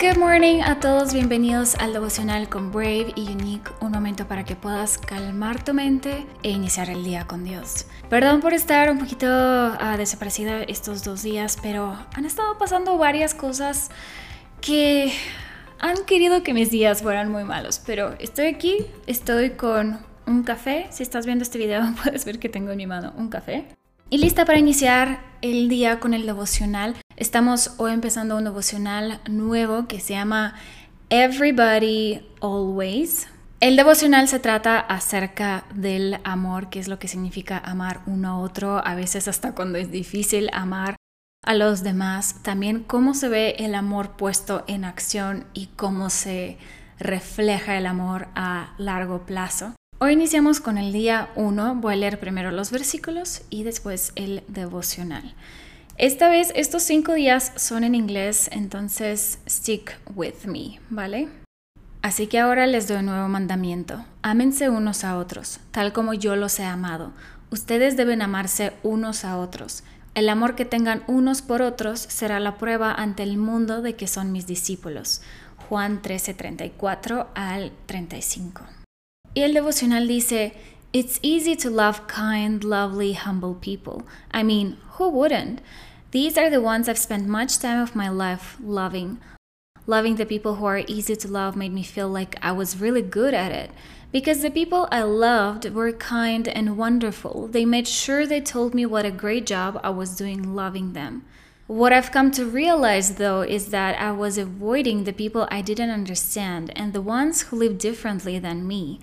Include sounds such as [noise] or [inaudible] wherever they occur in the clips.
Good morning a todos, bienvenidos al devocional con Brave y Unique, un momento para que puedas calmar tu mente e iniciar el día con Dios. Perdón por estar un poquito uh, desaparecida estos dos días, pero han estado pasando varias cosas que han querido que mis días fueran muy malos, pero estoy aquí, estoy con un café, si estás viendo este video [laughs] puedes ver que tengo en mi mano un café. Y lista para iniciar el día con el devocional. Estamos hoy empezando un devocional nuevo que se llama Everybody Always. El devocional se trata acerca del amor, que es lo que significa amar uno a otro, a veces hasta cuando es difícil amar a los demás. También cómo se ve el amor puesto en acción y cómo se refleja el amor a largo plazo. Hoy iniciamos con el día 1. Voy a leer primero los versículos y después el devocional. Esta vez estos cinco días son en inglés, entonces stick with me, ¿vale? Así que ahora les doy un nuevo mandamiento. Ámense unos a otros, tal como yo los he amado. Ustedes deben amarse unos a otros. El amor que tengan unos por otros será la prueba ante el mundo de que son mis discípulos. Juan 13:34 al 35. Y el devocional dice, It's easy to love kind, lovely, humble people. I mean, who wouldn't? These are the ones I've spent much time of my life loving. Loving the people who are easy to love made me feel like I was really good at it. Because the people I loved were kind and wonderful. They made sure they told me what a great job I was doing loving them. What I've come to realize, though, is that I was avoiding the people I didn't understand and the ones who lived differently than me.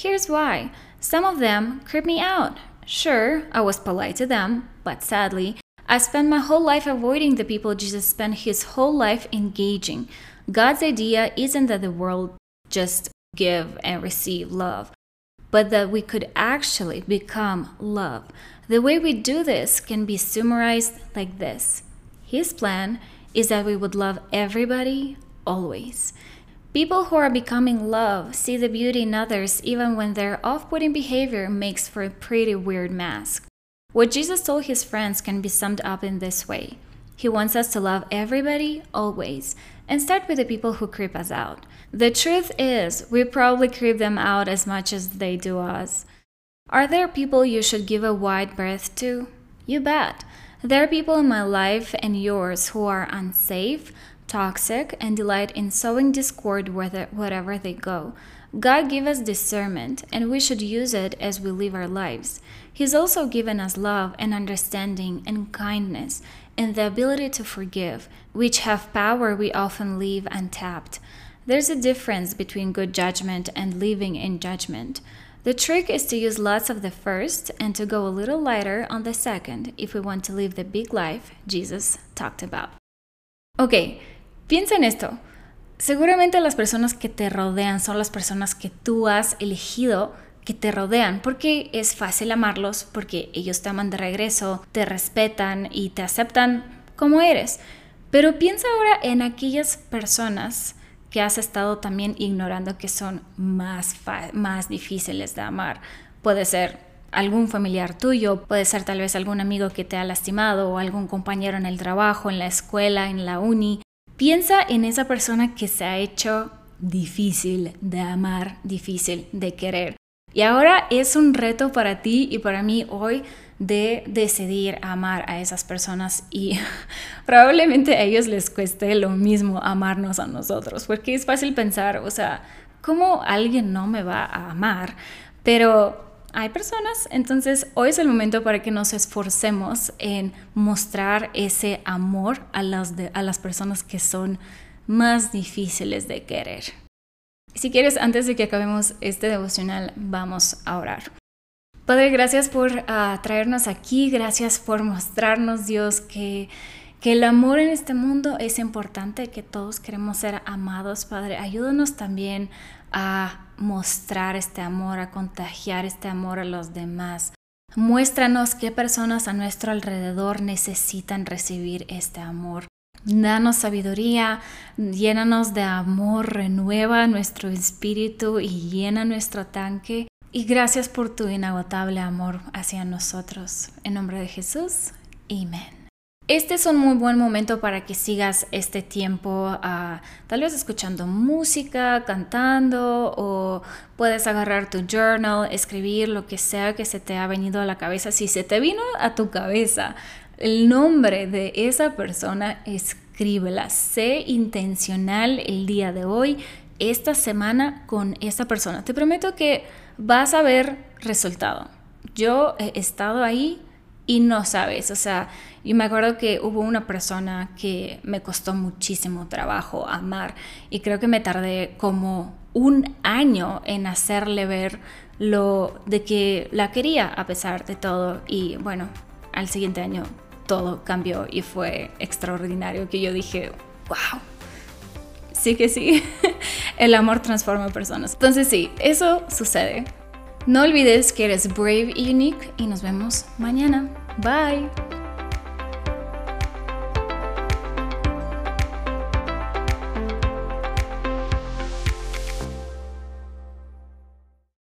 Here's why some of them creep me out. Sure, I was polite to them, but sadly, I spent my whole life avoiding the people Jesus spent his whole life engaging. God's idea isn't that the world just give and receive love, but that we could actually become love. The way we do this can be summarized like this his plan is that we would love everybody always. People who are becoming love see the beauty in others even when their off putting behavior makes for a pretty weird mask. What Jesus told his friends can be summed up in this way He wants us to love everybody always and start with the people who creep us out. The truth is, we probably creep them out as much as they do us. Are there people you should give a wide berth to? You bet. There are people in my life and yours who are unsafe, toxic, and delight in sowing discord wherever they go. God gave us discernment, and we should use it as we live our lives. He's also given us love and understanding and kindness and the ability to forgive, which have power we often leave untapped. There's a difference between good judgment and living in judgment. The trick is to use lots of the first and to go a little lighter on the second if we want to live the big life Jesus talked about. Ok, piensa en esto. Seguramente las personas que te rodean son las personas que tú has elegido que te rodean, porque es fácil amarlos, porque ellos te aman de regreso, te respetan y te aceptan como eres. Pero piensa ahora en aquellas personas que has estado también ignorando que son más, más difíciles de amar. Puede ser algún familiar tuyo, puede ser tal vez algún amigo que te ha lastimado o algún compañero en el trabajo, en la escuela, en la uni. Piensa en esa persona que se ha hecho difícil de amar, difícil de querer. Y ahora es un reto para ti y para mí hoy de decidir amar a esas personas y [laughs] probablemente a ellos les cueste lo mismo amarnos a nosotros, porque es fácil pensar, o sea, ¿cómo alguien no me va a amar? Pero hay personas, entonces hoy es el momento para que nos esforcemos en mostrar ese amor a las, a las personas que son más difíciles de querer. Si quieres, antes de que acabemos este devocional, vamos a orar. Padre, gracias por uh, traernos aquí, gracias por mostrarnos, Dios, que, que el amor en este mundo es importante, que todos queremos ser amados, Padre. Ayúdanos también a mostrar este amor, a contagiar este amor a los demás. Muéstranos qué personas a nuestro alrededor necesitan recibir este amor. Danos sabiduría, llénanos de amor, renueva nuestro espíritu y llena nuestro tanque y gracias por tu inagotable amor hacia nosotros. En nombre de Jesús, amén. Este es un muy buen momento para que sigas este tiempo uh, tal vez escuchando música, cantando o puedes agarrar tu journal, escribir lo que sea que se te ha venido a la cabeza. Si se te vino a tu cabeza el nombre de esa persona, escríbela. Sé intencional el día de hoy, esta semana con esa persona. Te prometo que vas a ver resultado. Yo he estado ahí y no sabes, o sea, yo me acuerdo que hubo una persona que me costó muchísimo trabajo amar y creo que me tardé como un año en hacerle ver lo de que la quería a pesar de todo y bueno, al siguiente año todo cambió y fue extraordinario que yo dije, wow, sí que sí, [laughs] el amor transforma personas. Entonces sí, eso sucede. No olvides que eres brave y unique y nos vemos mañana. Bye.